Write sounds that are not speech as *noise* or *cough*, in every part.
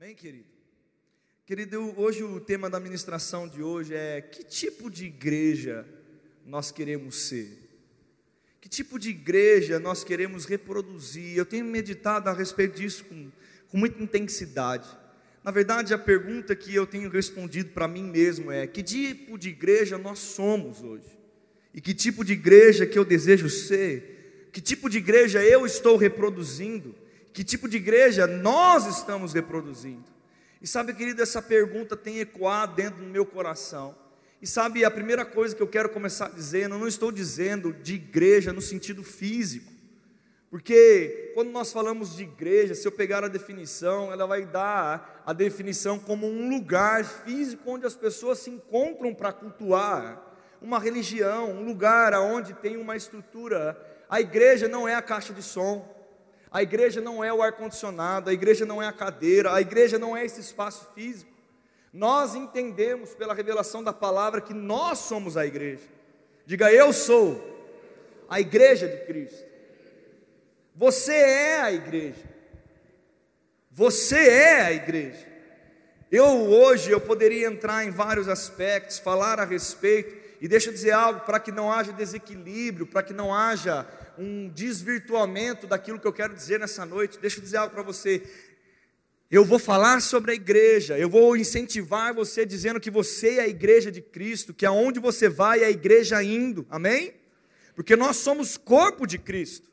Amém, querido? Querido, hoje o tema da ministração de hoje é que tipo de igreja nós queremos ser? Que tipo de igreja nós queremos reproduzir? Eu tenho meditado a respeito disso com, com muita intensidade. Na verdade, a pergunta que eu tenho respondido para mim mesmo é: que tipo de igreja nós somos hoje? E que tipo de igreja que eu desejo ser? Que tipo de igreja eu estou reproduzindo? Que tipo de igreja nós estamos reproduzindo? E sabe, querido, essa pergunta tem ecoado dentro do meu coração. E sabe, a primeira coisa que eu quero começar dizendo, eu não estou dizendo de igreja no sentido físico. Porque quando nós falamos de igreja, se eu pegar a definição, ela vai dar a definição como um lugar físico onde as pessoas se encontram para cultuar, uma religião, um lugar onde tem uma estrutura. A igreja não é a caixa de som, a igreja não é o ar-condicionado, a igreja não é a cadeira, a igreja não é esse espaço físico. Nós entendemos pela revelação da palavra que nós somos a igreja. Diga, eu sou a igreja de Cristo. Você é a igreja. Você é a igreja. Eu hoje eu poderia entrar em vários aspectos, falar a respeito, e deixa eu dizer algo para que não haja desequilíbrio, para que não haja um desvirtuamento daquilo que eu quero dizer nessa noite. Deixa eu dizer algo para você. Eu vou falar sobre a igreja, eu vou incentivar você dizendo que você é a igreja de Cristo, que aonde você vai é a igreja indo, amém? Porque nós somos corpo de Cristo,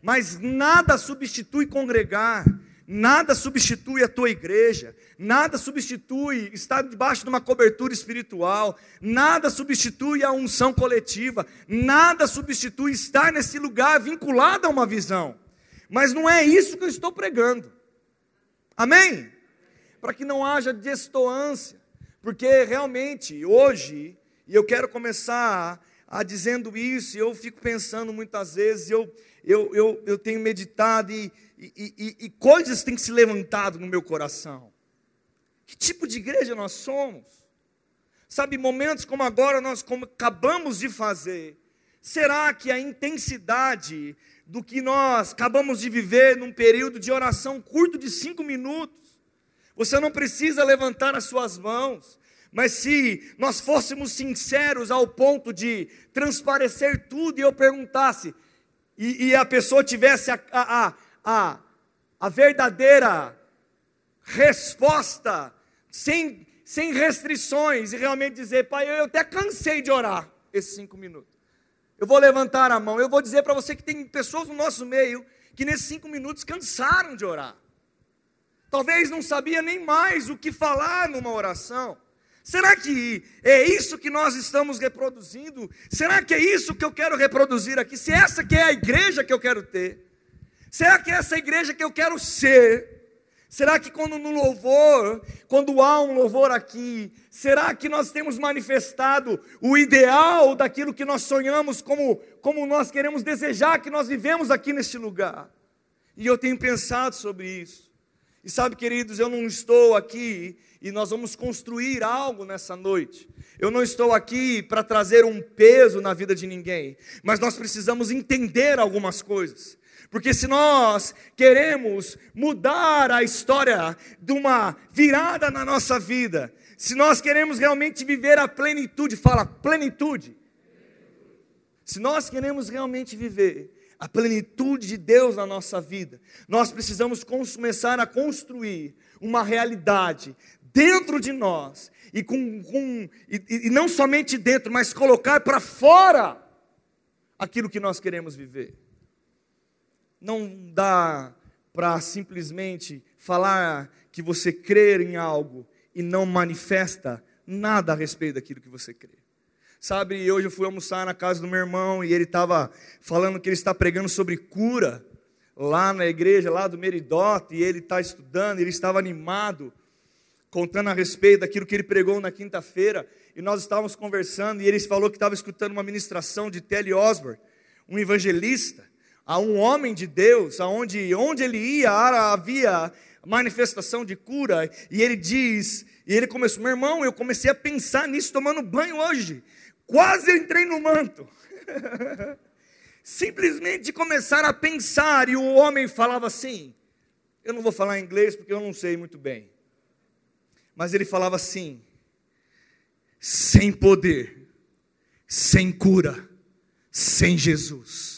mas nada substitui congregar, Nada substitui a tua igreja, nada substitui estar debaixo de uma cobertura espiritual, nada substitui a unção coletiva, nada substitui estar nesse lugar vinculado a uma visão. Mas não é isso que eu estou pregando. Amém? Para que não haja destoância, porque realmente hoje, e eu quero começar a dizendo isso, eu fico pensando muitas vezes, eu, eu, eu, eu tenho meditado e e, e, e coisas têm se levantado no meu coração. Que tipo de igreja nós somos? Sabe, momentos como agora nós como acabamos de fazer, será que a intensidade do que nós acabamos de viver num período de oração curto de cinco minutos, você não precisa levantar as suas mãos, mas se nós fôssemos sinceros ao ponto de transparecer tudo e eu perguntasse, e, e a pessoa tivesse a, a, a, a, a verdadeira resposta, sem, sem restrições, e realmente dizer, pai, eu até cansei de orar esses cinco minutos. Eu vou levantar a mão, eu vou dizer para você que tem pessoas no nosso meio que nesses cinco minutos cansaram de orar. Talvez não sabia nem mais o que falar numa oração. Será que é isso que nós estamos reproduzindo? Será que é isso que eu quero reproduzir aqui? Se essa que é a igreja que eu quero ter? Será que é essa igreja que eu quero ser? Será que quando no louvor, quando há um louvor aqui, será que nós temos manifestado o ideal daquilo que nós sonhamos, como, como nós queremos desejar que nós vivemos aqui neste lugar? E eu tenho pensado sobre isso. E sabe, queridos, eu não estou aqui e nós vamos construir algo nessa noite. Eu não estou aqui para trazer um peso na vida de ninguém, mas nós precisamos entender algumas coisas. Porque se nós queremos mudar a história de uma virada na nossa vida, se nós queremos realmente viver a plenitude, fala plenitude. Se nós queremos realmente viver a plenitude de Deus na nossa vida, nós precisamos começar a construir uma realidade dentro de nós e, com, com e, e não somente dentro, mas colocar para fora aquilo que nós queremos viver não dá para simplesmente falar que você crê em algo e não manifesta nada a respeito daquilo que você crê. Sabe, hoje eu fui almoçar na casa do meu irmão e ele estava falando que ele está pregando sobre cura lá na igreja, lá do Meridote, e ele está estudando, ele estava animado, contando a respeito daquilo que ele pregou na quinta-feira, e nós estávamos conversando, e ele falou que estava escutando uma ministração de Telly Osborne, um evangelista, a um homem de Deus, aonde onde ele ia havia manifestação de cura, e ele diz, e ele começou, meu irmão, eu comecei a pensar nisso tomando banho hoje, quase eu entrei no manto. *laughs* Simplesmente começar a pensar, e o homem falava assim, eu não vou falar inglês porque eu não sei muito bem. Mas ele falava assim: sem poder, sem cura, sem Jesus,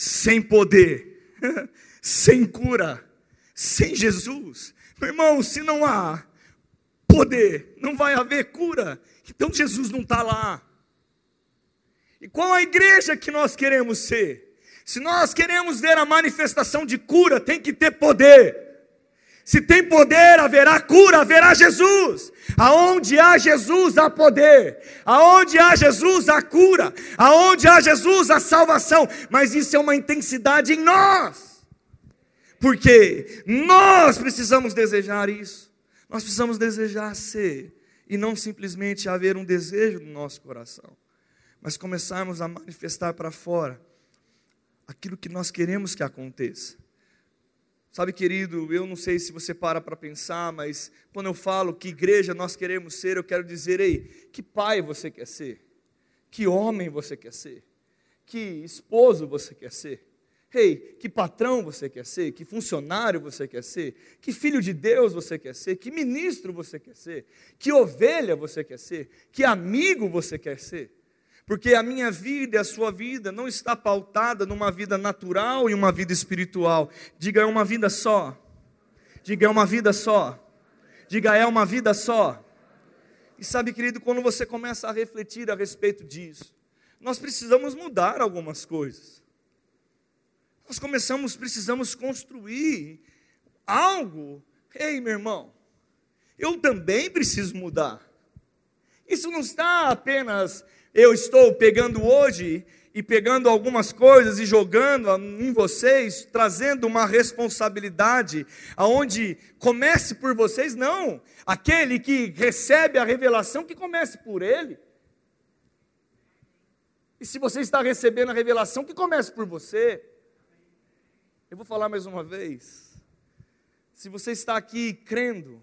sem poder, *laughs* sem cura, sem Jesus. Meu irmão, se não há poder, não vai haver cura, então Jesus não está lá. E qual a igreja que nós queremos ser? Se nós queremos ver a manifestação de cura, tem que ter poder. Se tem poder, haverá cura, haverá Jesus. Aonde há Jesus, há poder. Aonde há Jesus, há cura. Aonde há Jesus, há salvação. Mas isso é uma intensidade em nós. Porque nós precisamos desejar isso. Nós precisamos desejar ser. E não simplesmente haver um desejo no nosso coração. Mas começarmos a manifestar para fora aquilo que nós queremos que aconteça. Sabe, querido, eu não sei se você para para pensar, mas quando eu falo que igreja nós queremos ser, eu quero dizer, ei, que pai você quer ser? Que homem você quer ser? Que esposo você quer ser? Ei, que patrão você quer ser? Que funcionário você quer ser? Que filho de Deus você quer ser? Que ministro você quer ser? Que ovelha você quer ser? Que amigo você quer ser? Porque a minha vida e a sua vida não está pautada numa vida natural e uma vida espiritual. Diga, é uma vida só. Diga, é uma vida só. Diga, é uma vida só. E sabe, querido, quando você começa a refletir a respeito disso, nós precisamos mudar algumas coisas. Nós começamos, precisamos construir algo. Ei, meu irmão, eu também preciso mudar. Isso não está apenas eu estou pegando hoje e pegando algumas coisas e jogando em vocês, trazendo uma responsabilidade aonde comece por vocês, não. Aquele que recebe a revelação que comece por ele. E se você está recebendo a revelação, que comece por você. Eu vou falar mais uma vez. Se você está aqui crendo,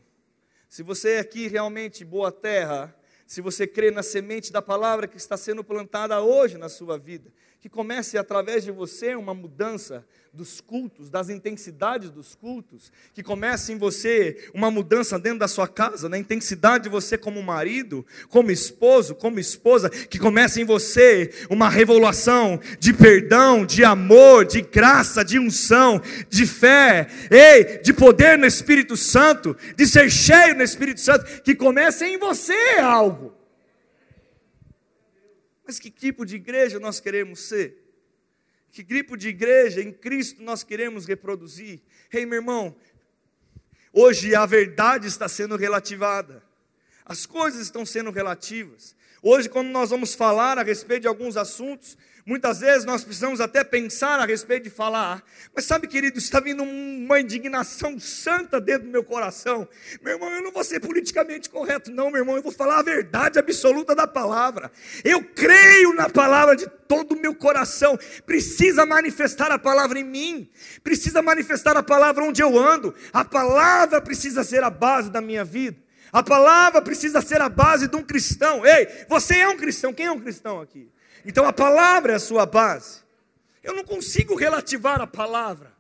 se você é aqui realmente boa terra, se você crê na semente da palavra que está sendo plantada hoje na sua vida, que comece através de você uma mudança dos cultos, das intensidades dos cultos, que comece em você uma mudança dentro da sua casa, na intensidade de você como marido, como esposo, como esposa, que comece em você uma revolução de perdão, de amor, de graça, de unção, de fé, ei, de poder no Espírito Santo, de ser cheio no Espírito Santo, que comece em você algo. Mas que tipo de igreja nós queremos ser? Que tipo de igreja em Cristo nós queremos reproduzir? Ei, meu irmão, hoje a verdade está sendo relativada, as coisas estão sendo relativas. Hoje, quando nós vamos falar a respeito de alguns assuntos, Muitas vezes nós precisamos até pensar a respeito de falar, mas sabe, querido, está vindo uma indignação santa dentro do meu coração. Meu irmão, eu não vou ser politicamente correto, não, meu irmão, eu vou falar a verdade absoluta da palavra. Eu creio na palavra de todo o meu coração. Precisa manifestar a palavra em mim, precisa manifestar a palavra onde eu ando. A palavra precisa ser a base da minha vida. A palavra precisa ser a base de um cristão. Ei, você é um cristão. Quem é um cristão aqui? Então a palavra é a sua base. Eu não consigo relativar a palavra.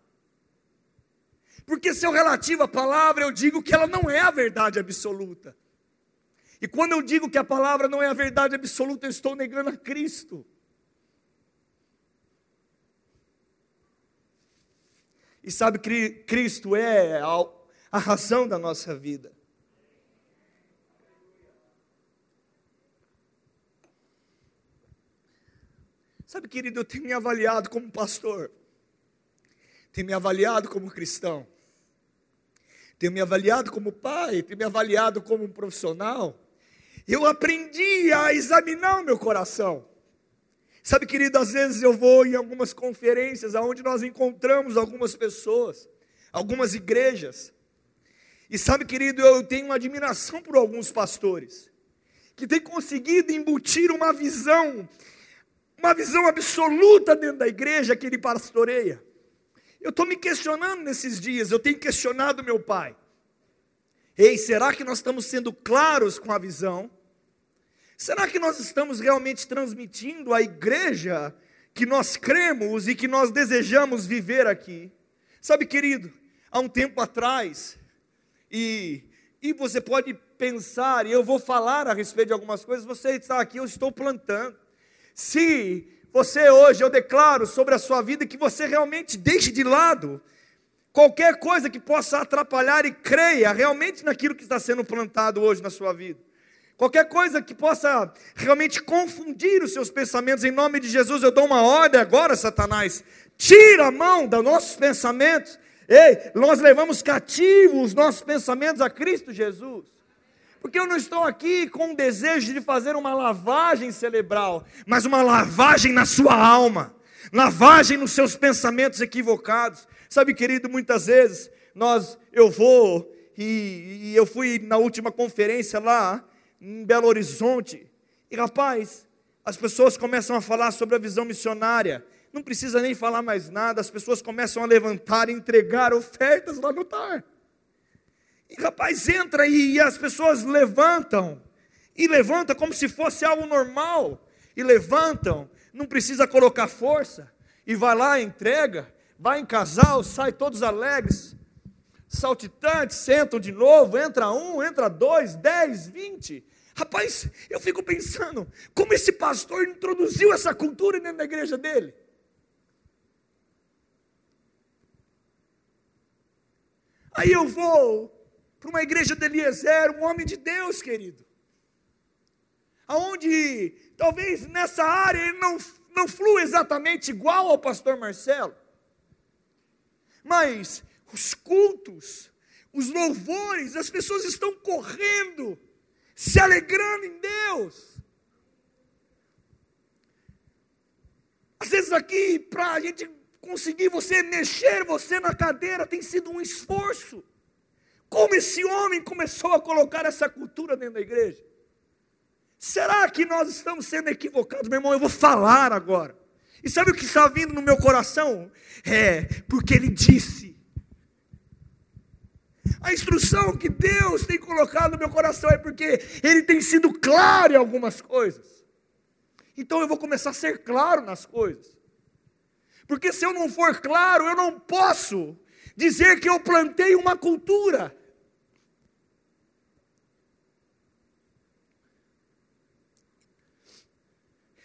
Porque se eu relativo a palavra, eu digo que ela não é a verdade absoluta. E quando eu digo que a palavra não é a verdade absoluta, eu estou negando a Cristo. E sabe Cristo é a razão da nossa vida. Sabe, querido, eu tenho me avaliado como pastor, tenho me avaliado como cristão, tenho me avaliado como pai, tenho me avaliado como um profissional. Eu aprendi a examinar o meu coração. Sabe, querido, às vezes eu vou em algumas conferências onde nós encontramos algumas pessoas, algumas igrejas. E sabe, querido, eu tenho uma admiração por alguns pastores que têm conseguido embutir uma visão uma visão absoluta dentro da igreja que ele pastoreia. Eu estou me questionando nesses dias, eu tenho questionado meu pai. Ei, será que nós estamos sendo claros com a visão? Será que nós estamos realmente transmitindo a igreja que nós cremos e que nós desejamos viver aqui? Sabe, querido, há um tempo atrás, e, E você pode pensar, e eu vou falar a respeito de algumas coisas, você está aqui, eu estou plantando. Se você hoje, eu declaro sobre a sua vida que você realmente deixe de lado qualquer coisa que possa atrapalhar e creia realmente naquilo que está sendo plantado hoje na sua vida. Qualquer coisa que possa realmente confundir os seus pensamentos, em nome de Jesus, eu dou uma ordem agora, Satanás. Tira a mão dos nossos pensamentos. Ei, nós levamos cativos os nossos pensamentos a Cristo Jesus. Porque eu não estou aqui com o desejo de fazer uma lavagem cerebral, mas uma lavagem na sua alma, lavagem nos seus pensamentos equivocados. Sabe, querido, muitas vezes nós, eu vou e, e eu fui na última conferência lá em Belo Horizonte. E rapaz, as pessoas começam a falar sobre a visão missionária. Não precisa nem falar mais nada, as pessoas começam a levantar e entregar ofertas lá no altar. E rapaz, entra e, e as pessoas levantam. E levanta como se fosse algo normal. E levantam, não precisa colocar força. E vai lá, entrega, vai em casal, sai todos alegres saltitantes, sentam de novo, entra um, entra dois, dez, vinte. Rapaz, eu fico pensando, como esse pastor introduziu essa cultura dentro da igreja dele? Aí eu vou para uma igreja de Eliezer, um homem de Deus, querido. Aonde talvez nessa área ele não, não flua exatamente igual ao pastor Marcelo. Mas os cultos, os louvores, as pessoas estão correndo se alegrando em Deus. Às vezes aqui, para a gente conseguir você mexer você na cadeira, tem sido um esforço. Como esse homem começou a colocar essa cultura dentro da igreja? Será que nós estamos sendo equivocados? Meu irmão, eu vou falar agora. E sabe o que está vindo no meu coração? É, porque ele disse a instrução que Deus tem colocado no meu coração é porque Ele tem sido claro em algumas coisas. Então eu vou começar a ser claro nas coisas. Porque se eu não for claro, eu não posso dizer que eu plantei uma cultura.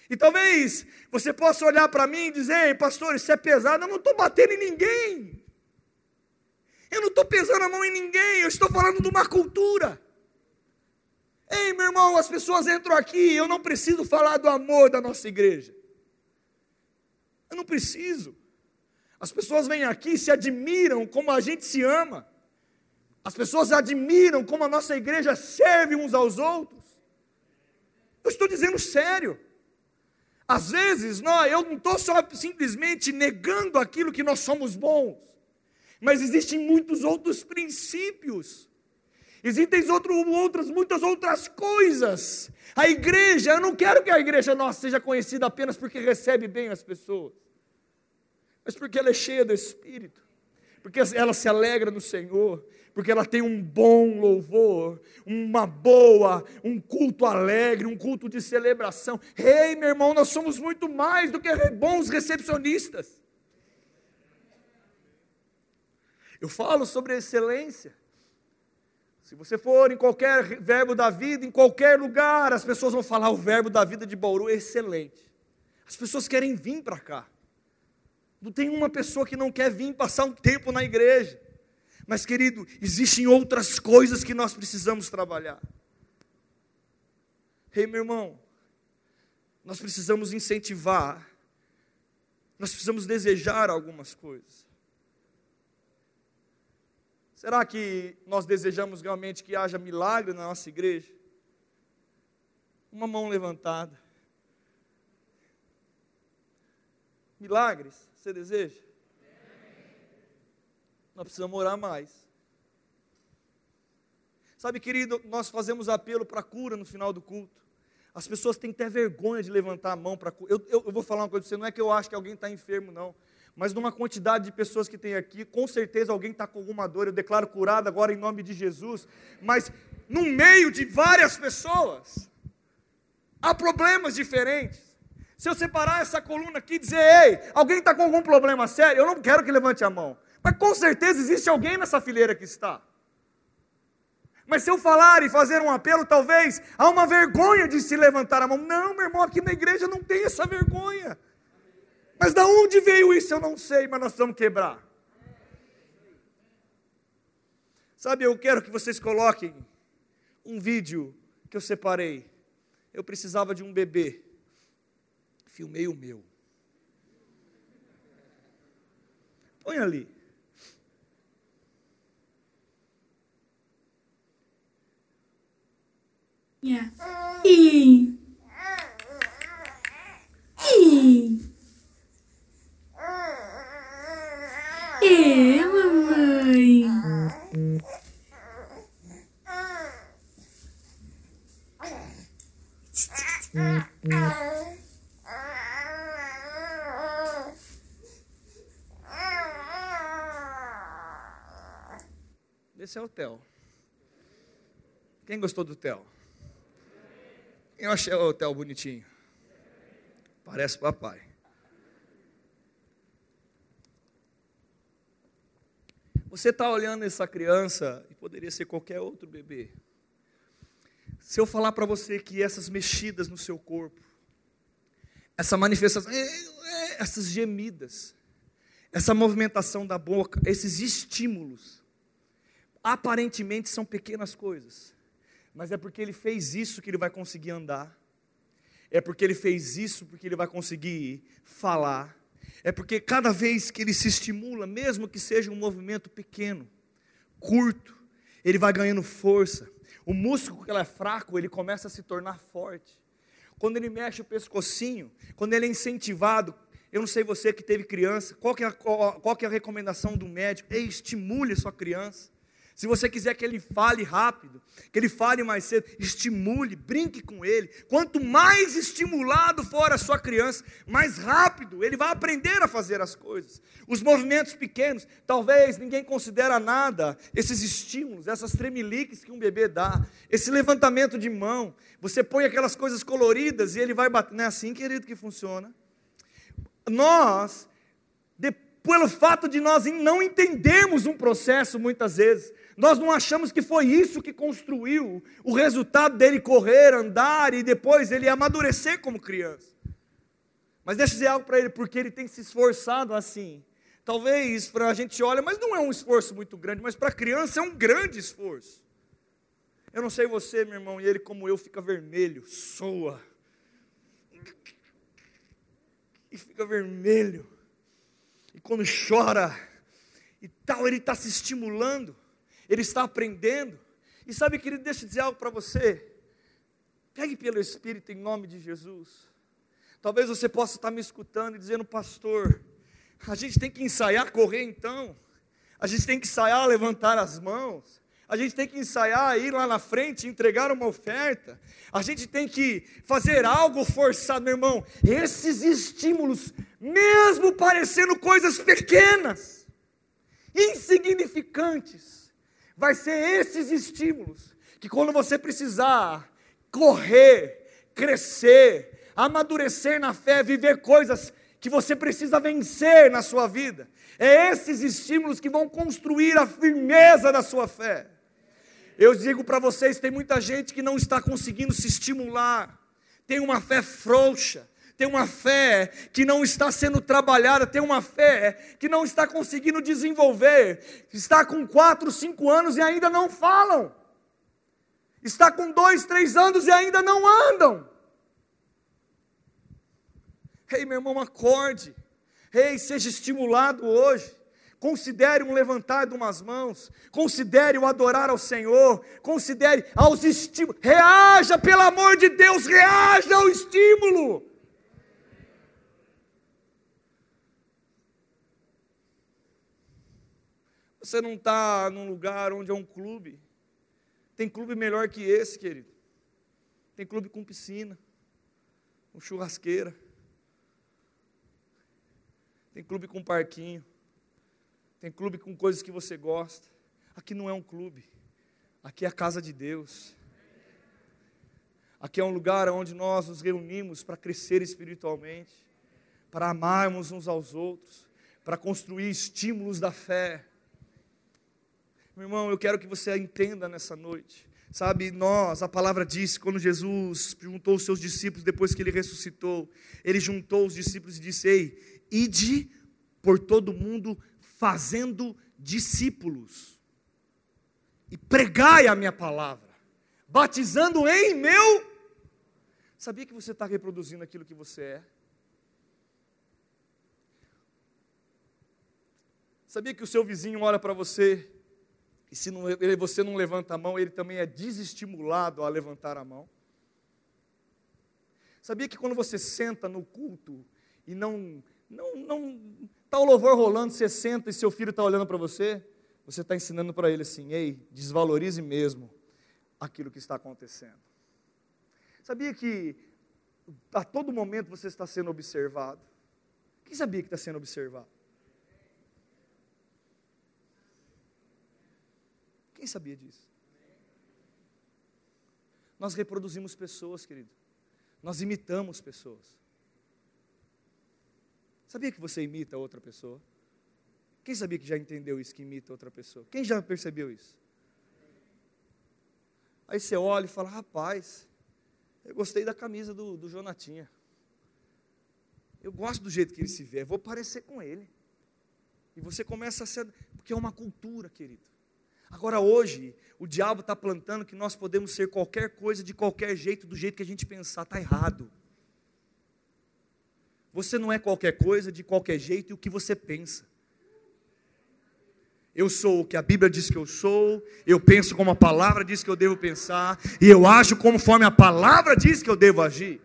E talvez você possa olhar para mim e dizer, pastor, isso é pesado, eu não estou batendo em ninguém. Eu não estou pesando a mão em ninguém, eu estou falando de uma cultura. Ei, meu irmão, as pessoas entram aqui, eu não preciso falar do amor da nossa igreja. Eu não preciso. As pessoas vêm aqui e se admiram como a gente se ama. As pessoas admiram como a nossa igreja serve uns aos outros. Eu estou dizendo sério. Às vezes, nós, eu não estou só simplesmente negando aquilo que nós somos bons mas existem muitos outros princípios. Existem outro, outras, muitas outras coisas. A igreja, eu não quero que a igreja nossa seja conhecida apenas porque recebe bem as pessoas, mas porque ela é cheia do Espírito, porque ela se alegra no Senhor, porque ela tem um bom louvor, uma boa, um culto alegre, um culto de celebração. Ei, meu irmão, nós somos muito mais do que bons recepcionistas. Eu falo sobre excelência. Se você for em qualquer verbo da vida, em qualquer lugar, as pessoas vão falar o verbo da vida de Bauru é excelente. As pessoas querem vir para cá. Não tem uma pessoa que não quer vir passar um tempo na igreja. Mas, querido, existem outras coisas que nós precisamos trabalhar. Ei, meu irmão, nós precisamos incentivar, nós precisamos desejar algumas coisas. Será que nós desejamos realmente que haja milagre na nossa igreja? Uma mão levantada. Milagres, você deseja? Nós precisamos orar mais. Sabe, querido, nós fazemos apelo para cura no final do culto. As pessoas têm até vergonha de levantar a mão para cura. Eu, eu, eu, vou falar uma coisa para você, não é que eu acho que alguém está enfermo, não mas numa quantidade de pessoas que tem aqui, com certeza alguém está com alguma dor, eu declaro curado agora em nome de Jesus, mas no meio de várias pessoas, há problemas diferentes. Se eu separar essa coluna aqui e dizer, ei, alguém está com algum problema sério, eu não quero que levante a mão, mas com certeza existe alguém nessa fileira que está. Mas se eu falar e fazer um apelo, talvez há uma vergonha de se levantar a mão. Não, meu irmão, aqui na igreja não tem essa vergonha. Mas da onde veio isso eu não sei, mas nós vamos quebrar. Sabe, eu quero que vocês coloquem um vídeo que eu separei. Eu precisava de um bebê. Filmei o meu. Põe ali. Yeah. E. E. E, mamãe. Esse é o Theo. Quem gostou do Theo? Eu achei o Theo bonitinho. Parece papai. Você está olhando essa criança e poderia ser qualquer outro bebê. Se eu falar para você que essas mexidas no seu corpo, essa manifestação, é, é, essas gemidas, essa movimentação da boca, esses estímulos, aparentemente são pequenas coisas, mas é porque ele fez isso que ele vai conseguir andar, é porque ele fez isso porque ele vai conseguir falar, é porque cada vez que ele se estimula, mesmo que seja um movimento pequeno, curto, ele vai ganhando força. O músculo que é fraco, ele começa a se tornar forte. Quando ele mexe o pescocinho, quando ele é incentivado, eu não sei você que teve criança, qual que é a, qual que é a recomendação do médico? Ei, estimule a sua criança. Se você quiser que ele fale rápido, que ele fale mais cedo, estimule, brinque com ele. Quanto mais estimulado for a sua criança, mais rápido ele vai aprender a fazer as coisas. Os movimentos pequenos, talvez ninguém considera nada, esses estímulos, essas tremeliques que um bebê dá, esse levantamento de mão, você põe aquelas coisas coloridas e ele vai bater. Não é assim, querido, que funciona. Nós, pelo fato de nós não entendermos um processo muitas vezes, nós não achamos que foi isso que construiu o resultado dele correr, andar e depois ele amadurecer como criança. Mas deixa eu dizer algo para ele, porque ele tem se esforçado assim. Talvez para a gente olha, mas não é um esforço muito grande, mas para a criança é um grande esforço. Eu não sei você, meu irmão, e ele como eu fica vermelho, soa. E fica vermelho. E quando chora e tal, ele está se estimulando ele está aprendendo. E sabe, querido, deixa eu dizer algo para você. Pegue pelo Espírito em nome de Jesus. Talvez você possa estar me escutando e dizendo, pastor, a gente tem que ensaiar correr então. A gente tem que ensaiar levantar as mãos. A gente tem que ensaiar ir lá na frente, entregar uma oferta. A gente tem que fazer algo forçado, meu irmão. Esses estímulos, mesmo parecendo coisas pequenas, insignificantes, vai ser esses estímulos que quando você precisar correr, crescer, amadurecer na fé, viver coisas que você precisa vencer na sua vida, é esses estímulos que vão construir a firmeza da sua fé. Eu digo para vocês: tem muita gente que não está conseguindo se estimular, tem uma fé frouxa, tem uma fé que não está sendo trabalhada, tem uma fé que não está conseguindo desenvolver, está com quatro, cinco anos e ainda não falam, está com dois, três anos e ainda não andam. Ei, meu irmão, acorde, ei, seja estimulado hoje. Considere um levantar de umas mãos, considere o adorar ao Senhor, considere aos estímulos, reaja, pelo amor de Deus, reaja ao estímulo. Você não está num lugar onde é um clube. Tem clube melhor que esse, querido. Tem clube com piscina, com churrasqueira. Tem clube com parquinho. Tem clube com coisas que você gosta. Aqui não é um clube. Aqui é a casa de Deus. Aqui é um lugar onde nós nos reunimos para crescer espiritualmente, para amarmos uns aos outros, para construir estímulos da fé Meu irmão, eu quero que você entenda nessa noite. Sabe, nós, a palavra diz, quando Jesus juntou os seus discípulos depois que ele ressuscitou, ele juntou os discípulos e disse: Ei, ide por todo mundo fazendo discípulos, e pregai a minha palavra, batizando em meu. Sabia que você está reproduzindo aquilo que você é? Sabia que o seu vizinho olha para você e se não, ele, você não levanta a mão, ele também é desestimulado a levantar a mão? Sabia que quando você senta no culto e não não não está o louvor rolando, você senta e seu filho está olhando para você, você está ensinando para ele assim, ei, desvalorize mesmo aquilo que está acontecendo. Sabia que a todo momento você está sendo observado? Quem sabia que está sendo observado? Quem sabia disso? Nós reproduzimos pessoas, querido. Nós imitamos pessoas. Sabia que você imita outra pessoa? Quem sabia que já entendeu isso, que imita outra pessoa? Quem já percebeu isso? Aí você olha e fala: rapaz, eu gostei da camisa do, do Jonatinha. Eu gosto do jeito que ele se vê, vou parecer com ele. E você começa a ser. Porque é uma cultura, querido. Agora, hoje, o diabo está plantando que nós podemos ser qualquer coisa de qualquer jeito, do jeito que a gente pensar, está errado. Você não é qualquer coisa de qualquer jeito e o que você pensa. Eu sou o que a Bíblia diz que eu sou, eu penso como a palavra diz que eu devo pensar, e eu ajo conforme a palavra diz que eu devo agir.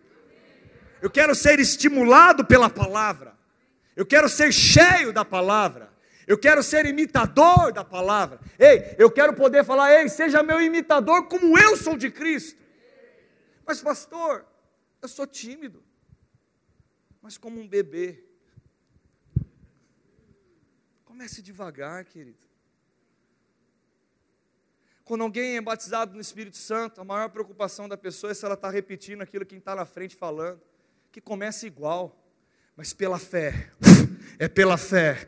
Eu quero ser estimulado pela palavra, eu quero ser cheio da palavra, eu quero ser imitador da palavra. Ei, eu quero poder falar, ei, seja meu imitador como eu sou de Cristo. Mas, pastor, eu sou tímido, mas como um bebê. Comece devagar, querido. Quando alguém é batizado no Espírito Santo, a maior preocupação da pessoa é se ela está repetindo aquilo que está na frente falando. Que comece igual, mas pela fé. É pela fé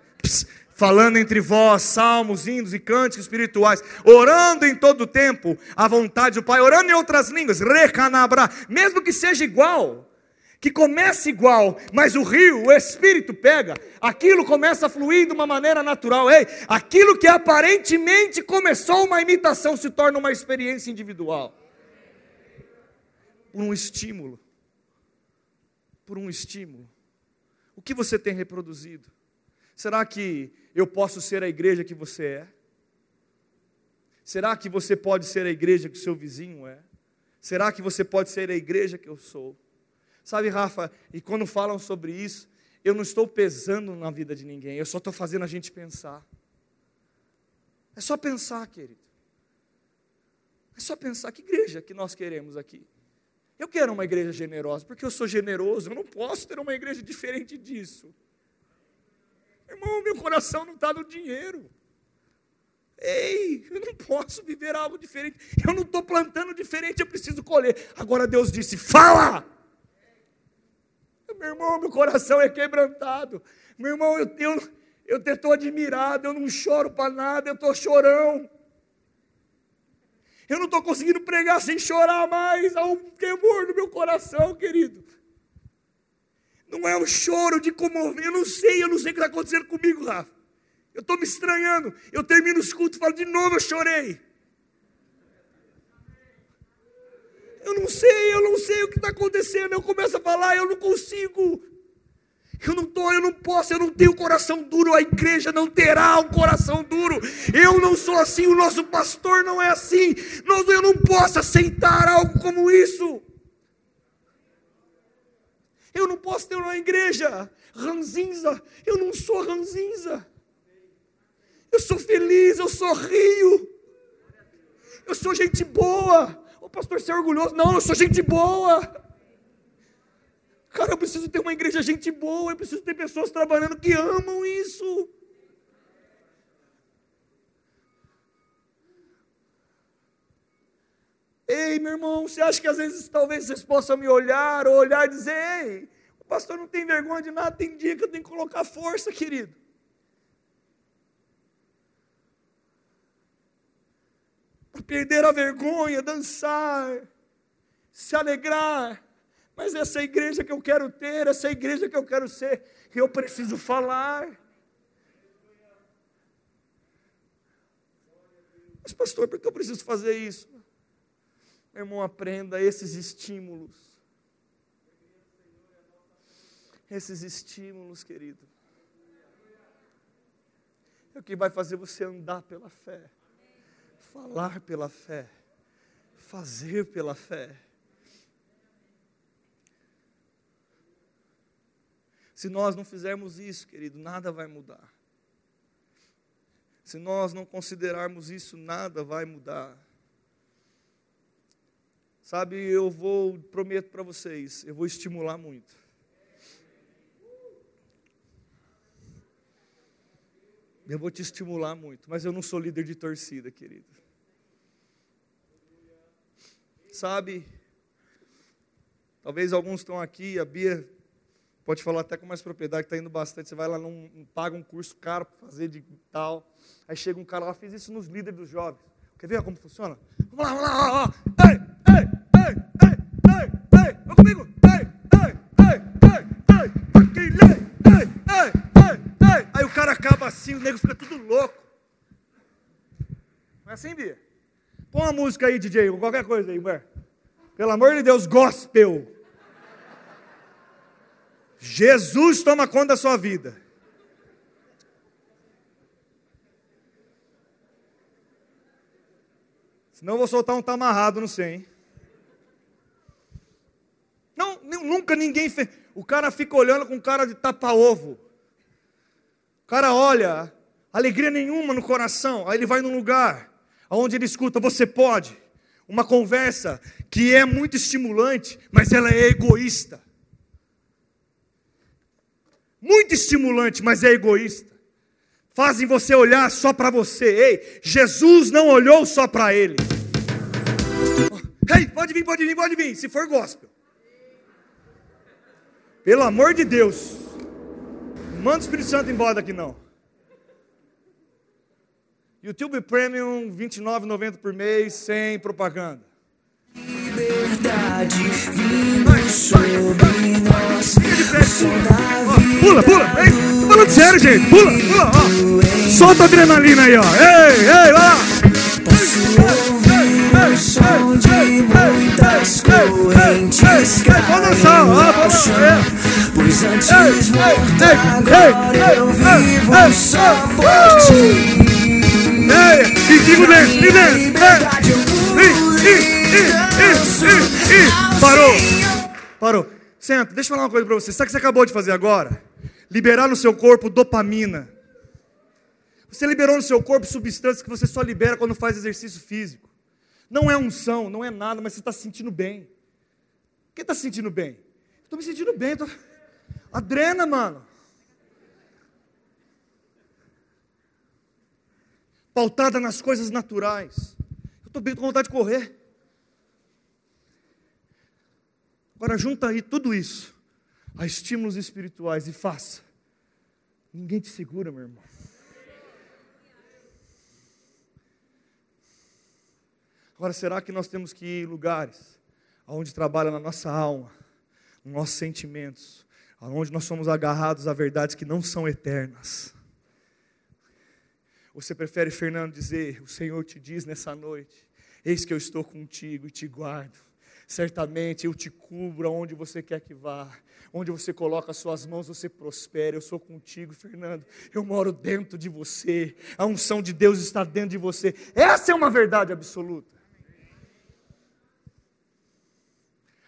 falando entre vós salmos, hinos e cânticos espirituais, orando em todo o tempo a vontade do Pai, orando em outras línguas, recanabra, mesmo que seja igual, que comece igual, mas o rio, o Espírito pega, aquilo começa a fluir de uma maneira natural. Ei, aquilo que aparentemente começou uma imitação se torna uma experiência individual. Por um estímulo. Por um estímulo. O que você tem reproduzido? Será que eu posso ser a igreja que você é? Será que você pode ser a igreja que o seu vizinho é? Será que você pode ser a igreja que eu sou? Sabe, Rafa, e quando falam sobre isso, eu não estou pesando na vida de ninguém, eu só estou fazendo a gente pensar. É só pensar, querido. É só pensar que igreja que nós queremos aqui. Eu quero uma igreja generosa, porque eu sou generoso, eu não posso ter uma igreja diferente disso. Irmão, meu coração não está no dinheiro. Ei, eu não posso viver algo diferente. Eu não estou plantando diferente, eu preciso colher. Agora Deus disse: fala! Meu irmão, meu coração é quebrantado. Meu irmão, eu estou eu, eu admirado, eu não choro para nada, eu estou chorão. Eu não estou conseguindo pregar sem chorar mais. Há um temor no meu coração, querido. Não é um choro de comover. Eu não sei, eu não sei o que está acontecendo comigo, Rafa. Eu estou me estranhando. Eu termino os cultos e falo, de novo eu chorei. Eu não sei, eu não sei o que está acontecendo. Eu começo a falar, eu não consigo. Eu não estou, eu não posso, eu não tenho coração duro. A igreja não terá um coração duro. Eu não sou assim, o nosso pastor não é assim. eu não posso aceitar algo como isso. Eu não posso ter uma igreja ranzinza. Eu não sou ranzinza. Eu sou feliz, eu sorrio. Eu sou gente boa. O pastor ser orgulhoso. Não, eu sou gente boa. Cara, eu preciso ter uma igreja gente boa. Eu preciso ter pessoas trabalhando que amam isso. Ei, meu irmão, você acha que às vezes talvez vocês possam me olhar ou olhar e dizer: Ei, o pastor não tem vergonha de nada, tem dia que eu tenho que colocar força, querido. perder a vergonha, dançar, se alegrar. Mas essa igreja que eu quero ter, essa igreja que eu quero ser, eu preciso falar. Mas, pastor, por que eu preciso fazer isso? Meu irmão, aprenda esses estímulos. Esses estímulos, querido. É o que vai fazer você andar pela fé, falar pela fé, fazer pela fé. Se nós não fizermos isso, querido, nada vai mudar. Se nós não considerarmos isso, nada vai mudar. Sabe, eu vou, prometo para vocês, eu vou estimular muito. Eu vou te estimular muito, mas eu não sou líder de torcida, querido. Sabe, talvez alguns estão aqui, a Bia pode falar até com mais propriedade, está indo bastante. Você vai lá, não, paga um curso caro para fazer de tal. Aí chega um cara lá, fez isso nos líderes dos jovens. Quer ver como funciona? Vamos lá, vamos lá. Ei, ei, ei, assim, Bia? Põe uma música aí, DJ, qualquer coisa aí, mulher. Pelo amor de Deus, gospel. Jesus toma conta da sua vida. Senão eu vou soltar um tamarrado, não sei, hein? Não, nunca ninguém fez. O cara fica olhando com cara de tapa-ovo. O cara olha, alegria nenhuma no coração. Aí ele vai num lugar onde ele escuta, você pode. Uma conversa que é muito estimulante, mas ela é egoísta muito estimulante, mas é egoísta. Fazem você olhar só para você. Ei, Jesus não olhou só para ele. Ei, pode vir, pode vir, pode vir, se for gospel. Pelo amor de Deus. Manda o Espírito Santo embora daqui não. YouTube Premium, R$ 29,90 por mês, sem propaganda liberdade vindo sobre nós. Pula, pula, ei, tô falando sério, gente. Pula, pula, ó. Solta a adrenalina aí, ó. Ei, ei, lá. Posso ouvir o som de muitas correntes caindo no chão. Pois antes morto, agora eu vivo só por ti. Ei, e digo dentro, e dentro. Parou! Parou. Senta, deixa eu falar uma coisa para você. Sabe o que você acabou de fazer agora? Liberar no seu corpo dopamina. Você liberou no seu corpo substâncias que você só libera quando faz exercício físico. Não é unção, não é nada, mas você está se sentindo bem. Quem está se sentindo bem? Estou me sentindo bem. Tô... Adrena, mano. Pautada nas coisas naturais. Eu estou bem, com vontade de correr. Agora junta aí tudo isso a estímulos espirituais e faça. Ninguém te segura, meu irmão. Agora, será que nós temos que ir em lugares onde trabalha na nossa alma, nos nossos sentimentos, onde nós somos agarrados a verdades que não são eternas? Você prefere, Fernando, dizer: O Senhor te diz nessa noite: Eis que eu estou contigo e te guardo certamente eu te cubro aonde você quer que vá. Onde você coloca as suas mãos, você prospera. Eu sou contigo, Fernando. Eu moro dentro de você. A unção de Deus está dentro de você. Essa é uma verdade absoluta.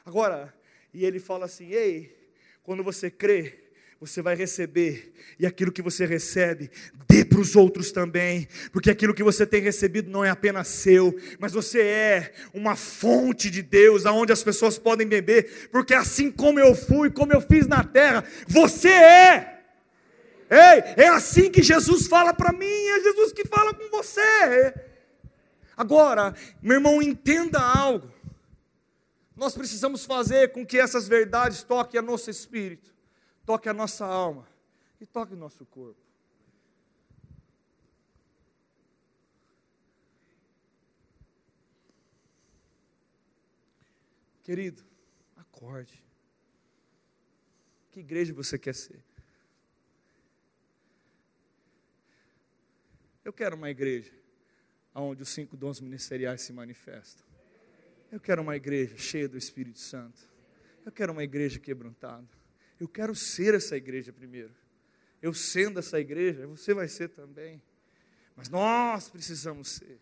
Agora, e ele fala assim: ei, quando você crê, você vai receber, e aquilo que você recebe, dê para os outros também, porque aquilo que você tem recebido não é apenas seu, mas você é uma fonte de Deus, aonde as pessoas podem beber, porque assim como eu fui, como eu fiz na terra, você é. Ei, é assim que Jesus fala para mim, é Jesus que fala com você. Agora, meu irmão, entenda algo. Nós precisamos fazer com que essas verdades toquem a nosso espírito toque a nossa alma e toque o nosso corpo. Querido, acorde. Que igreja você quer ser? Eu quero uma igreja onde os cinco dons ministeriais se manifestam. Eu quero uma igreja cheia do Espírito Santo. Eu quero uma igreja quebrantada. Eu quero ser essa igreja primeiro. Eu sendo essa igreja, você vai ser também. Mas nós precisamos ser.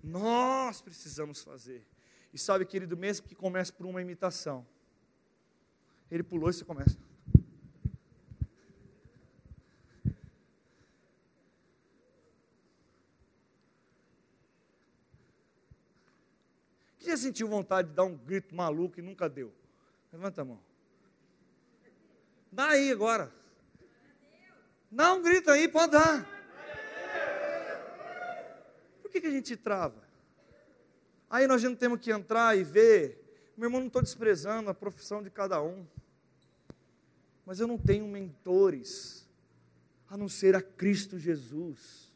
Nós precisamos fazer. E sabe, querido, mesmo que comece por uma imitação, ele pulou e você começa. Quem já sentiu vontade de dar um grito maluco e nunca deu? Levanta a mão. Dá aí agora. Dá um grito aí, pode dar. Por que, que a gente trava? Aí nós não temos que entrar e ver. Meu irmão, não estou desprezando a profissão de cada um. Mas eu não tenho mentores, a não ser a Cristo Jesus.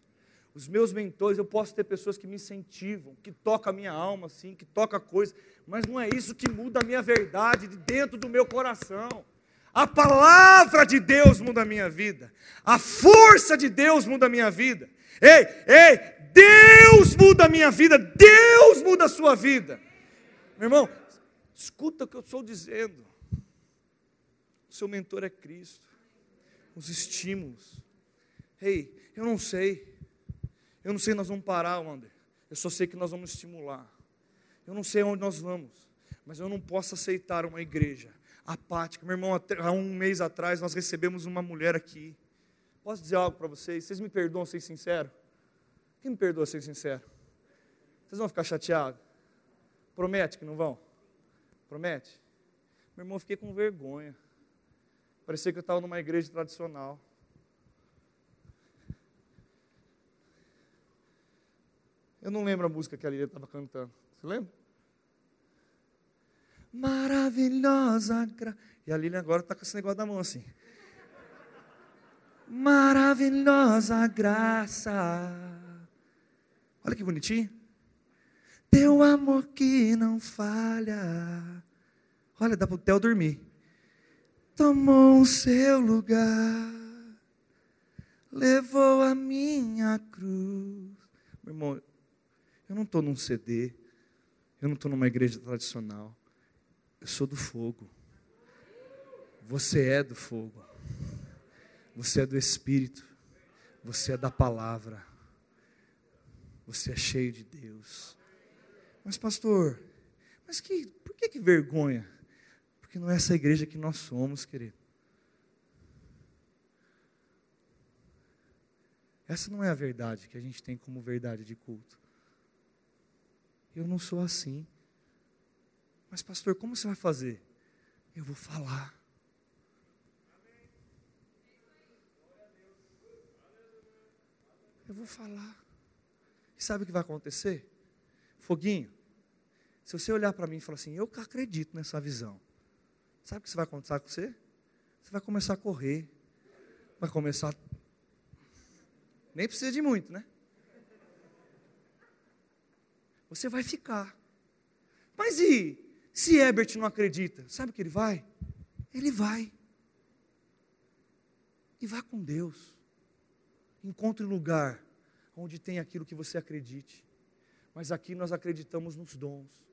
Os meus mentores, eu posso ter pessoas que me incentivam, que tocam a minha alma, assim, que tocam coisa, mas não é isso que muda a minha verdade de dentro do meu coração. A palavra de Deus muda a minha vida, a força de Deus muda a minha vida. Ei, ei, Deus muda a minha vida, Deus muda a sua vida. Meu irmão, escuta o que eu estou dizendo. O seu mentor é Cristo. Os estímulos. Ei, eu não sei. Eu não sei se nós vamos parar, Wander. Eu só sei que nós vamos estimular. Eu não sei onde nós vamos, mas eu não posso aceitar uma igreja apática. Meu irmão, há um mês atrás nós recebemos uma mulher aqui. Posso dizer algo para vocês? Vocês me perdoam ser sincero? Quem me perdoa ser sincero? Vocês vão ficar chateados? Promete que não vão? Promete? Meu irmão, eu fiquei com vergonha. Parecia que eu estava numa igreja tradicional. Eu não lembro a música que a Lília estava cantando. Você lembra? Maravilhosa graça. E a Lília agora está com esse negócio da mão assim. Maravilhosa graça. Olha que bonitinho. Teu amor que não falha. Olha, dá para o Theo dormir. Tomou o seu lugar. Levou a minha cruz. Meu irmão, eu não estou num CD, eu não estou numa igreja tradicional. Eu sou do fogo. Você é do fogo. Você é do Espírito. Você é da palavra. Você é cheio de Deus. Mas, pastor, mas que, por que, que vergonha? Porque não é essa igreja que nós somos, querido. Essa não é a verdade que a gente tem como verdade de culto. Eu não sou assim. Mas, pastor, como você vai fazer? Eu vou falar. Eu vou falar. E sabe o que vai acontecer? Foguinho, se você olhar para mim e falar assim, eu acredito nessa visão, sabe o que vai acontecer com você? Você vai começar a correr, vai começar. Nem precisa de muito, né? Você vai ficar. Mas e se Herbert não acredita? Sabe que ele vai? Ele vai. E vá com Deus. Encontre um lugar onde tem aquilo que você acredite. Mas aqui nós acreditamos nos dons.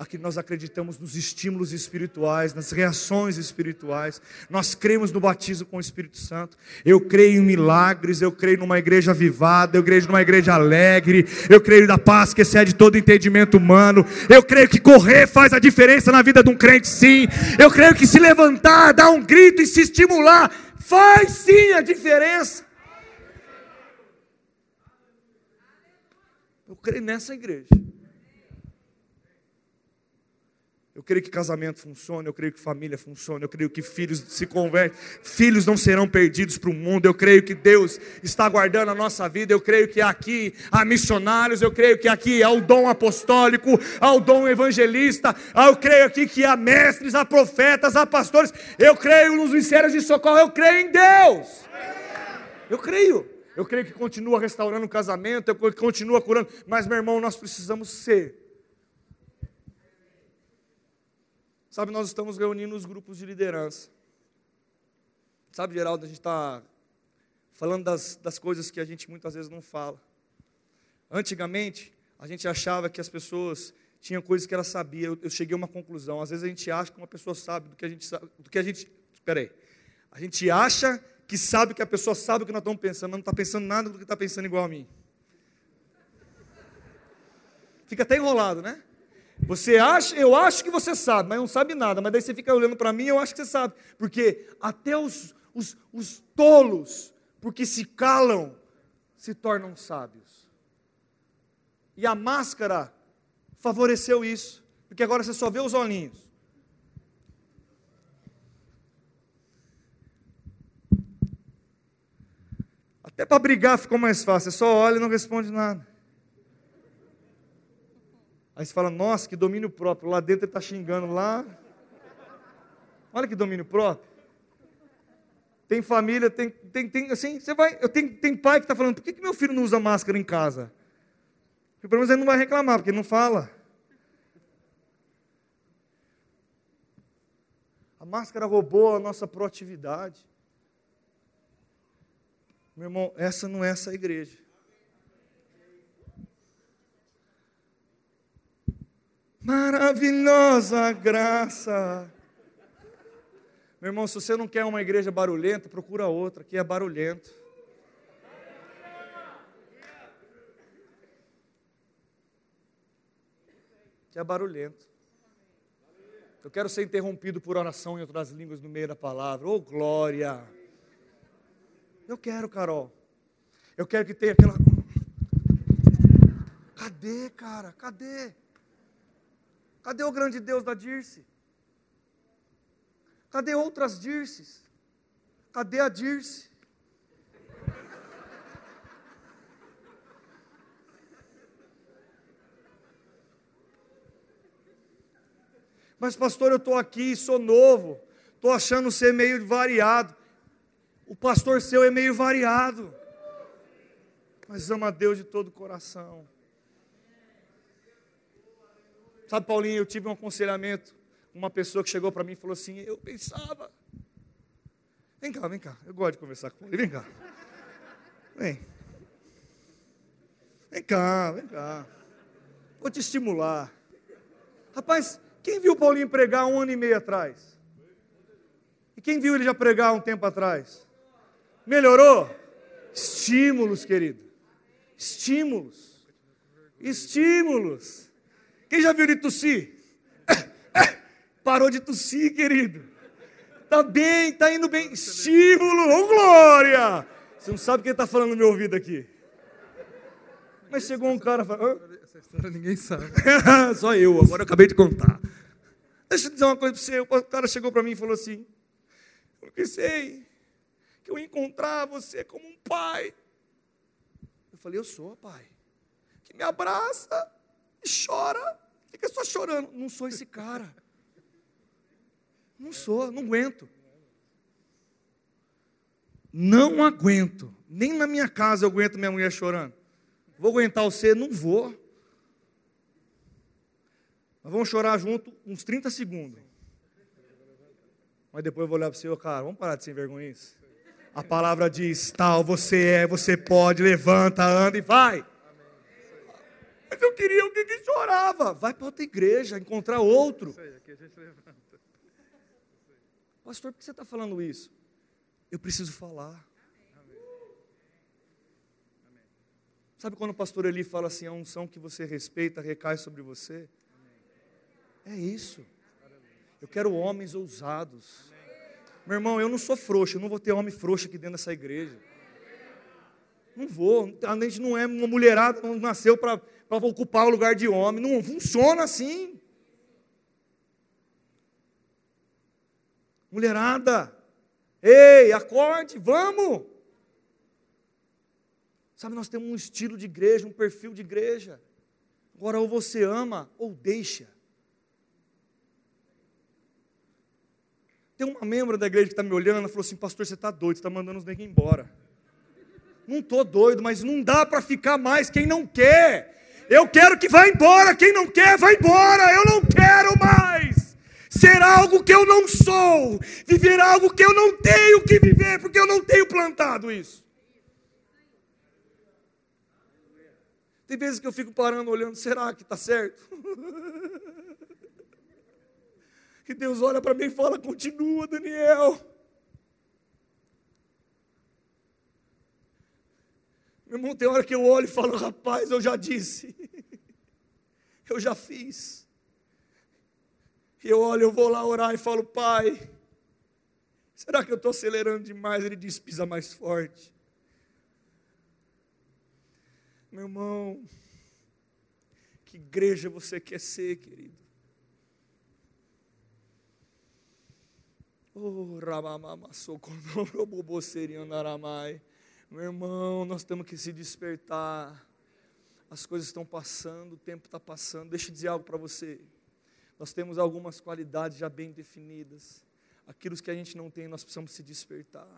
Aqui nós acreditamos nos estímulos espirituais, nas reações espirituais. Nós cremos no batismo com o Espírito Santo. Eu creio em milagres, eu creio numa igreja avivada, eu creio numa igreja alegre, eu creio na paz que excede todo entendimento humano. Eu creio que correr faz a diferença na vida de um crente, sim. Eu creio que se levantar, dar um grito e se estimular faz sim a diferença. Eu creio nessa igreja. Eu creio que casamento funciona, eu creio que família funciona, eu creio que filhos se convertem, filhos não serão perdidos para o mundo, eu creio que Deus está guardando a nossa vida, eu creio que aqui há missionários, eu creio que aqui há o dom apostólico, há o dom evangelista, eu creio aqui que há mestres, há profetas, há pastores, eu creio nos ministérios de socorro, eu creio em Deus. Eu creio. Eu creio que continua restaurando o casamento, eu continua curando, mas meu irmão, nós precisamos ser Sabe, nós estamos reunindo os grupos de liderança. Sabe, Geraldo, a gente está falando das, das coisas que a gente muitas vezes não fala. Antigamente, a gente achava que as pessoas tinham coisas que elas sabiam. Eu, eu cheguei a uma conclusão. Às vezes a gente acha que uma pessoa sabe do que a gente sabe, do que a gente. Peraí. A gente acha que sabe que a pessoa sabe o que nós estamos pensando, mas não está pensando nada do que está pensando igual a mim. Fica até enrolado, né? Você acha, eu acho que você sabe, mas não sabe nada. Mas daí você fica olhando para mim, eu acho que você sabe. Porque até os, os, os tolos porque se calam, se tornam sábios. E a máscara favoreceu isso, porque agora você só vê os olhinhos. Até para brigar ficou mais fácil, você só olha e não responde nada. Aí você fala, nossa, que domínio próprio. Lá dentro ele está xingando lá. Olha que domínio próprio tem família, tem, tem, tem assim, você vai, eu tenho, tem pai que está falando, por que, que meu filho não usa máscara em casa? Porque pelo menos ele não vai reclamar, porque ele não fala. A máscara roubou a nossa proatividade. Meu irmão, essa não é essa igreja. Maravilhosa graça. Meu irmão, se você não quer uma igreja barulhenta, procura outra, que é barulhento. Que é barulhento. Eu quero ser interrompido por oração em outras línguas no meio da palavra. Oh, glória! Eu quero, Carol. Eu quero que tenha aquela. Cadê, cara? Cadê? Cadê o grande Deus da Dirce? Cadê outras Dirces? Cadê a Dirce? Mas, pastor, eu estou aqui, sou novo, estou achando ser meio variado. O pastor seu é meio variado, mas ama a Deus de todo o coração. Sabe, Paulinho, eu tive um aconselhamento uma pessoa que chegou para mim e falou assim: Eu pensava. Vem cá, vem cá. Eu gosto de conversar com ele. Vem cá. Vem. Vem cá, vem cá. Vou te estimular. Rapaz, quem viu Paulinho pregar um ano e meio atrás? E quem viu ele já pregar um tempo atrás? Melhorou? Estímulos, querido. Estímulos. Estímulos. Quem já viu ele tossir? *coughs* Parou de tossir, querido. Tá bem, tá indo bem. Estímulo, oh glória! Você não sabe quem está falando no meu ouvido aqui. Mas chegou um cara e falou: Essa história ninguém sabe. *laughs* Só eu, agora eu acabei de contar. Deixa eu dizer uma coisa para você. O cara chegou para mim e falou assim: Eu pensei que eu ia encontrar você como um pai. Eu falei: Eu sou pai. Que me abraça e chora. Fica só chorando. Não sou esse cara. Não sou, não aguento. Não aguento. Nem na minha casa eu aguento minha mulher chorando. Vou aguentar você? Não vou. Nós vamos chorar junto uns 30 segundos. Mas depois eu vou olhar para você, cara, vamos parar de ser vergonhice. A palavra diz: tal você é, você pode, levanta, anda e vai. Mas eu queria alguém que chorava. Vai para outra igreja, encontrar outro. Pastor, por que você está falando isso? Eu preciso falar. Sabe quando o pastor Eli fala assim, a unção que você respeita recai sobre você? É isso. Eu quero homens ousados. Meu irmão, eu não sou frouxo, eu não vou ter homem frouxo aqui dentro dessa igreja. Não vou. A gente não é uma mulherada, não nasceu para ocupar o lugar de homem. Não funciona assim. Mulherada, ei, acorde, vamos. Sabe, nós temos um estilo de igreja, um perfil de igreja. Agora, ou você ama ou deixa. Tem uma membro da igreja que está me olhando, e falou assim: Pastor, você está doido, você está mandando os negros embora. Não estou doido, mas não dá para ficar mais quem não quer. Eu quero que vá embora, quem não quer, vá embora. Eu não quero mais ser algo que eu não sou, viver algo que eu não tenho que viver, porque eu não tenho plantado isso. Tem vezes que eu fico parando, olhando, será que está certo? *laughs* E Deus olha para mim e fala: continua, Daniel. Meu irmão, tem hora que eu olho e falo: rapaz, eu já disse, eu já fiz. E eu olho, eu vou lá orar e falo: pai, será que eu estou acelerando demais? Ele diz: pisa mais forte. Meu irmão, que igreja você quer ser, querido? Oh, *laughs* Meu irmão, nós temos que se despertar. As coisas estão passando, o tempo está passando. Deixa eu dizer algo para você. Nós temos algumas qualidades já bem definidas. Aquilo que a gente não tem, nós precisamos se despertar.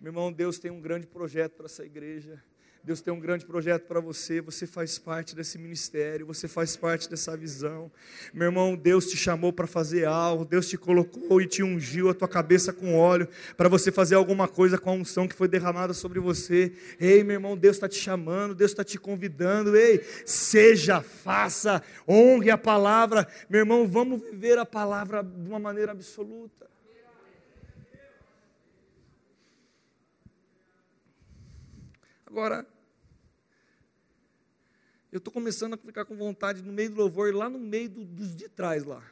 Meu irmão, Deus tem um grande projeto para essa igreja. Deus tem um grande projeto para você, você faz parte desse ministério, você faz parte dessa visão. Meu irmão, Deus te chamou para fazer algo, Deus te colocou e te ungiu a tua cabeça com óleo, para você fazer alguma coisa com a unção que foi derramada sobre você. Ei, meu irmão, Deus está te chamando, Deus está te convidando. Ei, seja, faça, honre a palavra. Meu irmão, vamos viver a palavra de uma maneira absoluta. Agora, eu estou começando a ficar com vontade no meio do louvor, lá no meio do, dos de trás lá.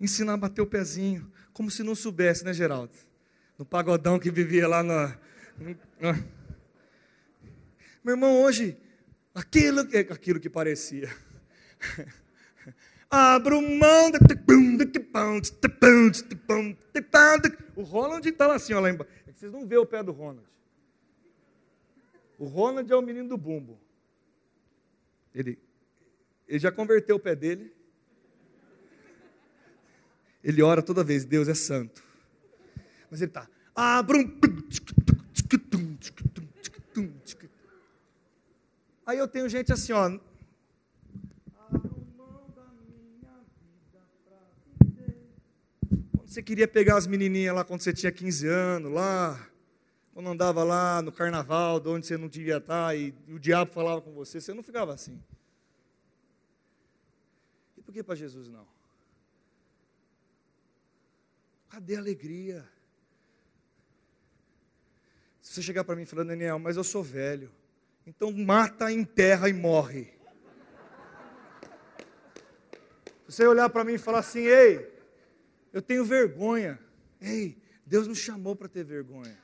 Ensinar a bater o pezinho, como se não soubesse, né, Geraldo? No pagodão que vivia lá na. na meu irmão, hoje, aquilo, aquilo que parecia. *laughs* Abro mão. O Ronald está lá assim, ó, lá embaixo. É vocês não vê o pé do Ronald. O Ronald é o menino do bumbo. Ele, ele já converteu o pé dele. Ele ora toda vez, Deus é santo. Mas ele está. Abra um. Aí eu tenho gente assim, ó. Você queria pegar as menininhas lá quando você tinha 15 anos, lá, quando andava lá no carnaval, de onde você não devia estar, e, e o diabo falava com você, você não ficava assim. E por que para Jesus não? Cadê a alegria? Se você chegar para mim falando, Daniel, mas eu sou velho, então mata, enterra e morre. Se você olhar para mim e falar assim, ei, eu tenho vergonha. Ei, Deus nos chamou para ter vergonha.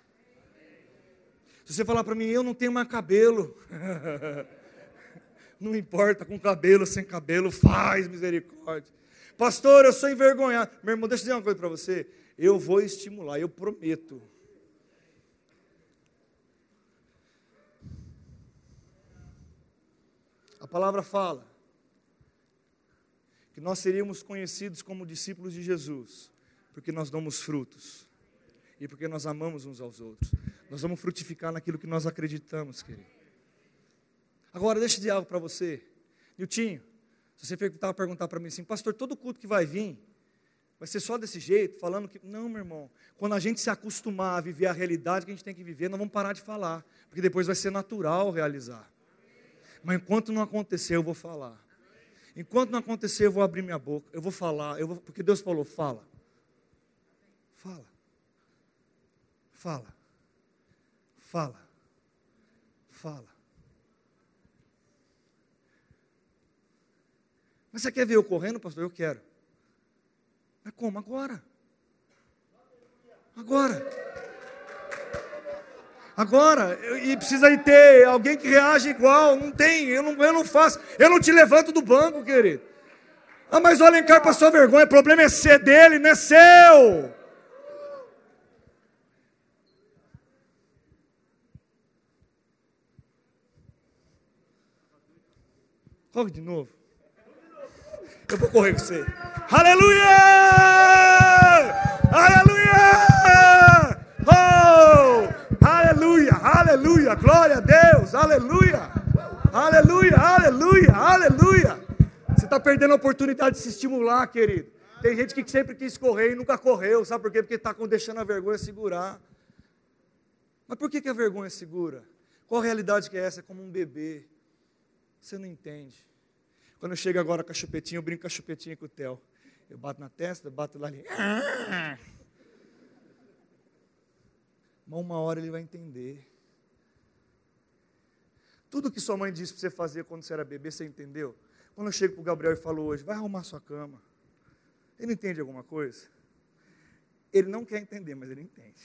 Se você falar para mim, eu não tenho mais cabelo. *laughs* não importa, com cabelo, sem cabelo, faz misericórdia. Pastor, eu sou envergonhado. Meu irmão, deixa eu dizer uma coisa para você. Eu vou estimular, eu prometo. A palavra fala que nós seríamos conhecidos como discípulos de Jesus, porque nós damos frutos e porque nós amamos uns aos outros. Nós vamos frutificar naquilo que nós acreditamos, querido. Agora, deixa eu dizer algo para você. Niltinho, se você estava perguntar para mim assim, pastor, todo culto que vai vir, vai ser só desse jeito, falando que. Não, meu irmão. Quando a gente se acostumar a viver a realidade que a gente tem que viver, nós vamos parar de falar, porque depois vai ser natural realizar. Mas enquanto não acontecer, eu vou falar. Enquanto não acontecer, eu vou abrir minha boca, eu vou falar, eu vou, porque Deus falou: fala. Fala. Fala. Fala. Fala. Mas você quer ver eu correndo, pastor? Eu quero. Mas como? Agora. Agora. Agora, e precisa ter alguém que reage igual. Não tem, eu não, eu não faço. Eu não te levanto do banco, querido. Ah, mas o Alencar passou vergonha. O problema é ser dele, não é seu. Corre de novo. Eu vou correr com você. Aleluia! Aleluia! Oh! Aleluia, glória a Deus, aleluia, aleluia, aleluia, aleluia. Você está perdendo a oportunidade de se estimular, querido. Tem gente que sempre quis correr e nunca correu, sabe por quê? Porque está deixando a vergonha segurar. Mas por que, que a vergonha segura? Qual a realidade que é essa? É como um bebê. Você não entende. Quando eu chego agora com a chupetinha, eu brinco com a chupetinha com o Theo. Eu bato na testa, bato lá ali. Mas uma hora ele vai entender. Tudo que sua mãe disse para você fazer quando você era bebê, você entendeu? Quando eu chego para o Gabriel e falo hoje, vai arrumar sua cama. Ele entende alguma coisa? Ele não quer entender, mas ele entende.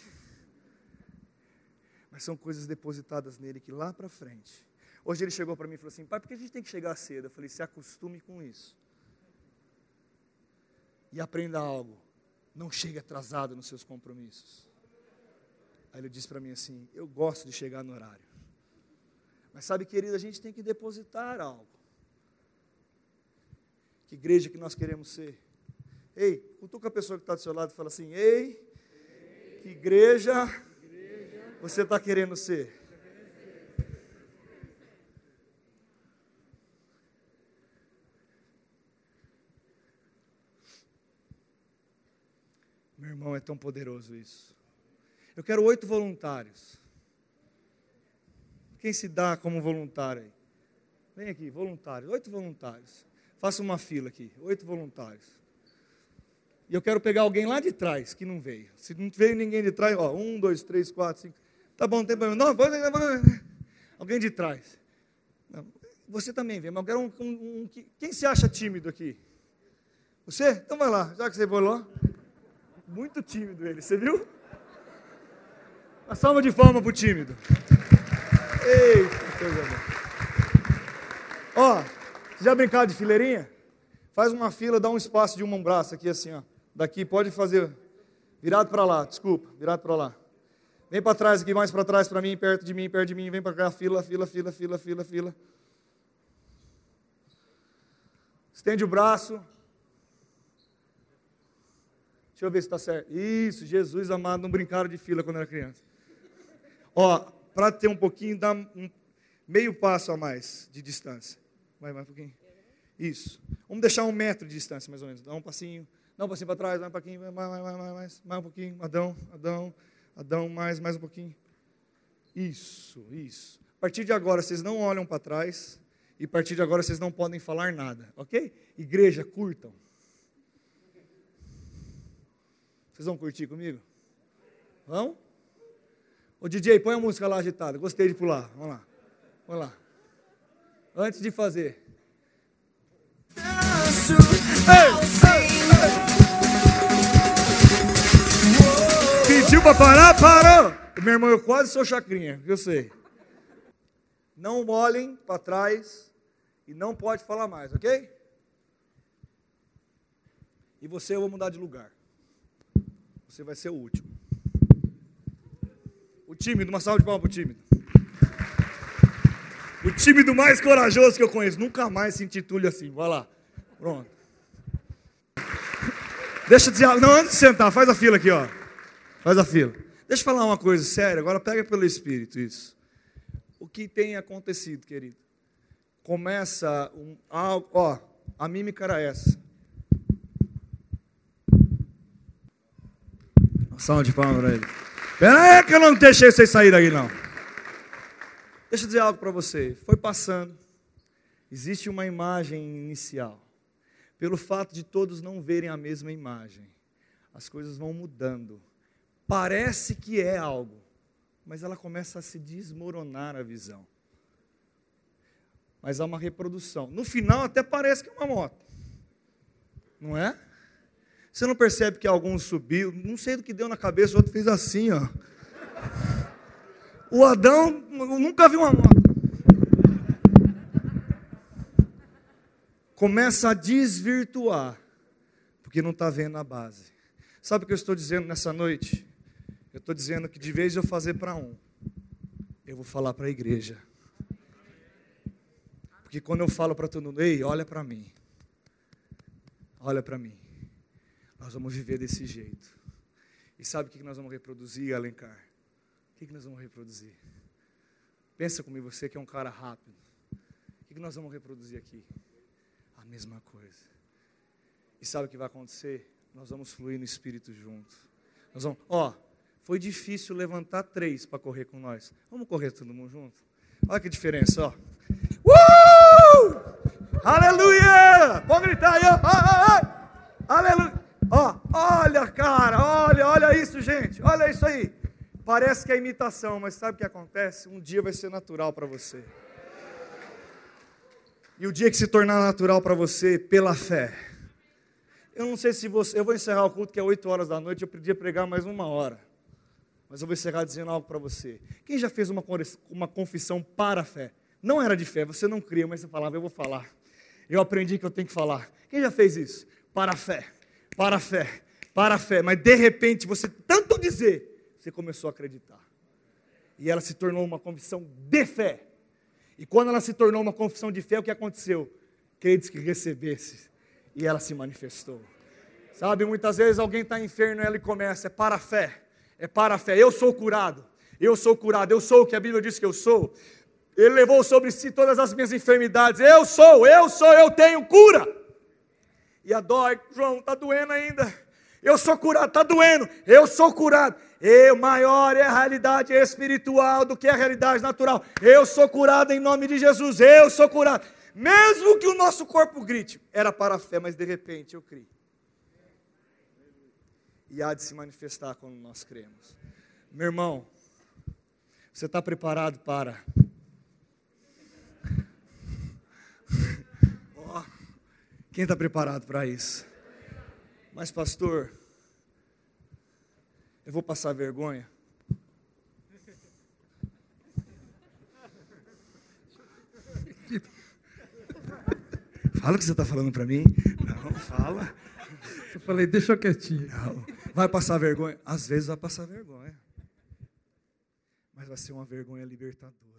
Mas são coisas depositadas nele que lá para frente. Hoje ele chegou para mim e falou assim: pai, por que a gente tem que chegar cedo? Eu falei: se acostume com isso. E aprenda algo. Não chegue atrasado nos seus compromissos. Aí ele disse para mim assim: eu gosto de chegar no horário. Mas sabe, querido, a gente tem que depositar algo. Que igreja que nós queremos ser? Ei, cutuca a pessoa que está do seu lado e fala assim: Ei, que igreja você está querendo ser? Meu irmão, é tão poderoso isso. Eu quero oito voluntários. Quem se dá como voluntário aí? Vem aqui, voluntários, oito voluntários. Faça uma fila aqui, oito voluntários. E eu quero pegar alguém lá de trás que não veio. Se não veio ninguém de trás, ó, um, dois, três, quatro, cinco. Tá bom, tem problema. Não, pode, alguém de trás. Não, você também vem, mas eu quero um, um, um, Quem se acha tímido aqui? Você? Então vai lá, já que você lá. Muito tímido ele, você viu? Uma salva de palma pro tímido. Eita, coisa boa. Ó, já brincaram de fileirinha? Faz uma fila, dá um espaço de um braço aqui assim, ó. Daqui pode fazer virado para lá, desculpa, virado para lá. Vem para trás aqui, mais para trás para mim, perto de mim, perto de mim, vem para cá, fila, fila, fila, fila, fila, fila. Estende o braço. Deixa eu ver se está certo. Isso, Jesus amado, não brincaram de fila quando era criança. Ó, para ter um pouquinho, dá um meio passo a mais de distância. Vai mais um pouquinho. Isso. Vamos deixar um metro de distância, mais ou menos. Dá um passinho. Dá um passinho para trás, mais um pouquinho, mais, mais, mais, mais, mais um pouquinho. Adão, Adão, Adão, mais, mais um pouquinho. Isso, isso. A partir de agora, vocês não olham para trás. E a partir de agora, vocês não podem falar nada, ok? Igreja, curtam. Vocês vão curtir comigo? Vão? Ô DJ, põe a música lá agitada. Gostei de pular. Vamos lá. Vamos lá. Antes de fazer. Pediu para parar? Parou! Meu irmão, eu quase sou chacrinha, eu sei. Não olhem para trás e não pode falar mais, ok? E você eu vou mudar de lugar. Você vai ser o último. Tímido, uma salva de palmas para o tímido. O tímido mais corajoso que eu conheço. Nunca mais se intitule assim. Vai lá. Pronto. Deixa eu dizer, não, antes de sentar, faz a fila aqui, ó. Faz a fila. Deixa eu falar uma coisa séria, agora pega pelo Espírito isso. O que tem acontecido, querido? Começa um, algo, ó, a mímica era essa. Salve de palmas para ele. Pera aí que eu não deixei vocês saírem aí, não. Deixa eu dizer algo para você. Foi passando. Existe uma imagem inicial pelo fato de todos não verem a mesma imagem. As coisas vão mudando. Parece que é algo, mas ela começa a se desmoronar a visão. Mas há uma reprodução. No final, até parece que é uma moto. Não é? Você não percebe que alguns subiu, não sei do que deu na cabeça, o outro fez assim, ó. O Adão nunca viu uma moto. começa a desvirtuar, porque não está vendo a base. Sabe o que eu estou dizendo nessa noite? Eu estou dizendo que de vez eu fazer para um, eu vou falar para a igreja. Porque quando eu falo para todo mundo, ei, olha para mim. Olha para mim. Nós vamos viver desse jeito. E sabe o que nós vamos reproduzir, Alencar? O que nós vamos reproduzir? Pensa comigo, você que é um cara rápido. O que nós vamos reproduzir aqui? mesma coisa. E sabe o que vai acontecer? Nós vamos fluir no Espírito junto. Nós vamos, ó, foi difícil levantar três para correr com nós. Vamos correr todo mundo junto? Olha que diferença, ó. Uh! Aleluia! Pode gritar aí, ó. Aleluia! Ó, olha, cara, olha, olha isso, gente. Olha isso aí. Parece que é imitação, mas sabe o que acontece? Um dia vai ser natural para você. E o dia que se tornar natural para você, pela fé. Eu não sei se você. Eu vou encerrar o culto que é 8 horas da noite. Eu podia pregar mais uma hora. Mas eu vou encerrar dizendo algo para você. Quem já fez uma, uma confissão para a fé? Não era de fé, você não cria, mas você falava, eu vou falar. Eu aprendi que eu tenho que falar. Quem já fez isso? Para a fé, para a fé, para a fé. Mas de repente, você tanto dizer, você começou a acreditar. E ela se tornou uma confissão de fé. E quando ela se tornou uma confissão de fé, o que aconteceu? Crentes que recebesse. E ela se manifestou. Sabe, muitas vezes alguém está enfermo e ela começa, é para a fé é para a fé. Eu sou curado, eu sou curado, eu sou o que a Bíblia diz que eu sou. Ele levou sobre si todas as minhas enfermidades. Eu sou, eu sou, eu tenho cura. E a dói, João, está doendo ainda. Eu sou curado, está doendo. Eu sou curado. Eu, maior é a realidade espiritual do que a realidade natural. Eu sou curado em nome de Jesus. Eu sou curado. Mesmo que o nosso corpo grite, era para a fé, mas de repente eu criei e há de se manifestar quando nós cremos. Meu irmão, você está preparado para. Quem está preparado para isso? Mas, pastor, eu vou passar vergonha. *laughs* Fala o que você está falando para mim. Não, fala. Eu falei, deixa quietinho. Não. Vai passar vergonha? Às vezes vai passar vergonha. Mas vai ser uma vergonha libertadora.